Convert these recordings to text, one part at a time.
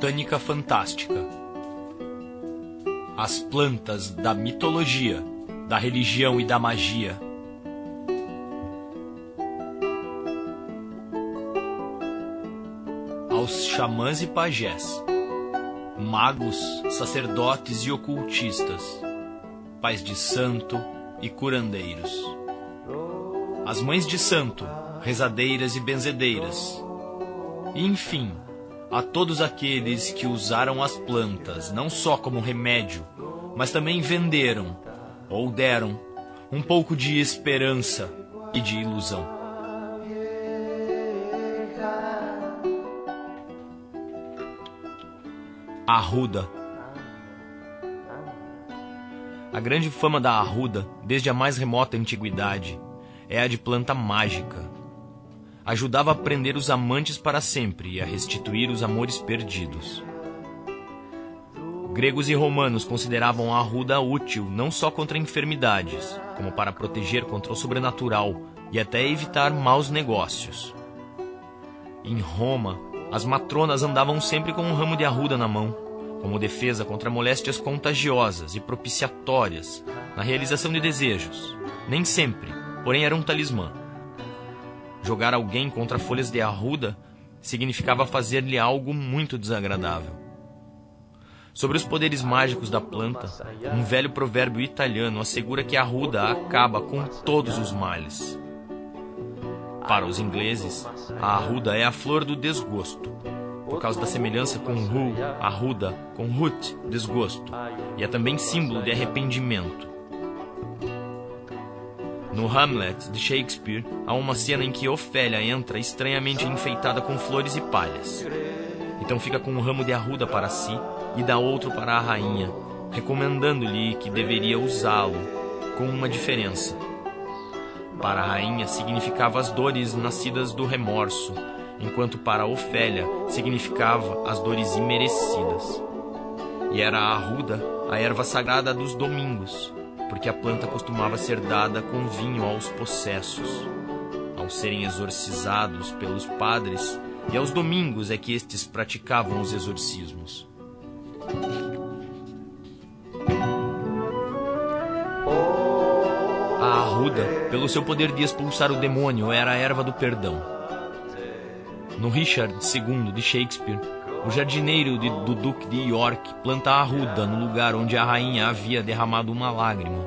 Botânica Fantástica. As plantas da mitologia, da religião e da magia. Aos xamãs e pajés, magos, sacerdotes e ocultistas, pais de santo e curandeiros. As mães de santo, rezadeiras e benzedeiras. E, enfim, a todos aqueles que usaram as plantas não só como remédio, mas também venderam ou deram um pouco de esperança e de ilusão. Arruda. A grande fama da arruda, desde a mais remota antiguidade, é a de planta mágica ajudava a prender os amantes para sempre e a restituir os amores perdidos. Gregos e romanos consideravam a arruda útil não só contra enfermidades, como para proteger contra o sobrenatural e até evitar maus negócios. Em Roma, as matronas andavam sempre com um ramo de arruda na mão, como defesa contra moléstias contagiosas e propiciatórias na realização de desejos. Nem sempre, porém era um talismã. Jogar alguém contra folhas de arruda significava fazer-lhe algo muito desagradável. Sobre os poderes mágicos da planta, um velho provérbio italiano assegura que a arruda acaba com todos os males. Para os ingleses, a arruda é a flor do desgosto, por causa da semelhança com ru, arruda, com rut, desgosto, e é também símbolo de arrependimento. No Hamlet de Shakespeare, há uma cena em que Ofélia entra estranhamente enfeitada com flores e palhas. Então fica com um ramo de arruda para si e dá outro para a rainha, recomendando-lhe que deveria usá-lo, com uma diferença. Para a rainha significava as dores nascidas do remorso, enquanto para Ofélia significava as dores imerecidas. E era a arruda a erva sagrada dos domingos, porque a planta costumava ser dada com vinho aos possessos. Ao serem exorcizados pelos padres, e aos domingos é que estes praticavam os exorcismos. A arruda, pelo seu poder de expulsar o demônio, era a erva do perdão. No Richard II de Shakespeare, o jardineiro de, do Duque de York planta a arruda no lugar onde a rainha havia derramado uma lágrima.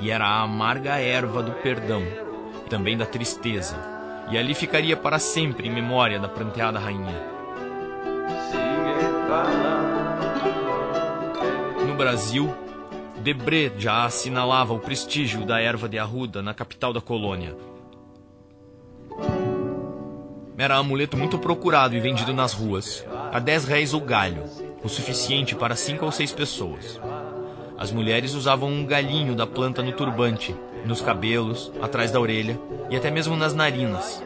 E era a amarga erva do perdão, também da tristeza, e ali ficaria para sempre em memória da pranteada rainha. No Brasil, Debré já assinalava o prestígio da erva de arruda na capital da colônia, era amuleto muito procurado e vendido nas ruas, a 10 réis o galho, o suficiente para cinco ou seis pessoas. As mulheres usavam um galhinho da planta no turbante, nos cabelos, atrás da orelha e até mesmo nas narinas.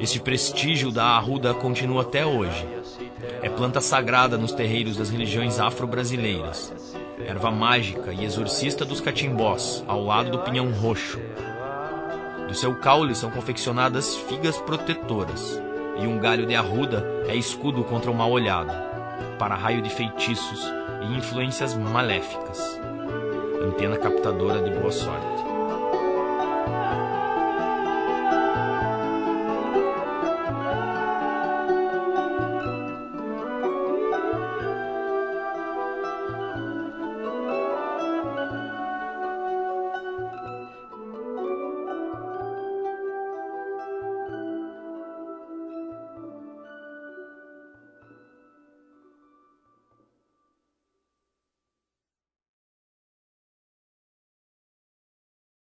Este prestígio da arruda continua até hoje. É planta sagrada nos terreiros das religiões afro-brasileiras. Erva mágica e exorcista dos catimbós, ao lado do pinhão roxo, do seu caule são confeccionadas figas protetoras, e um galho de arruda é escudo contra o mal olhado, para raio de feitiços e influências maléficas. Antena captadora de boa sorte.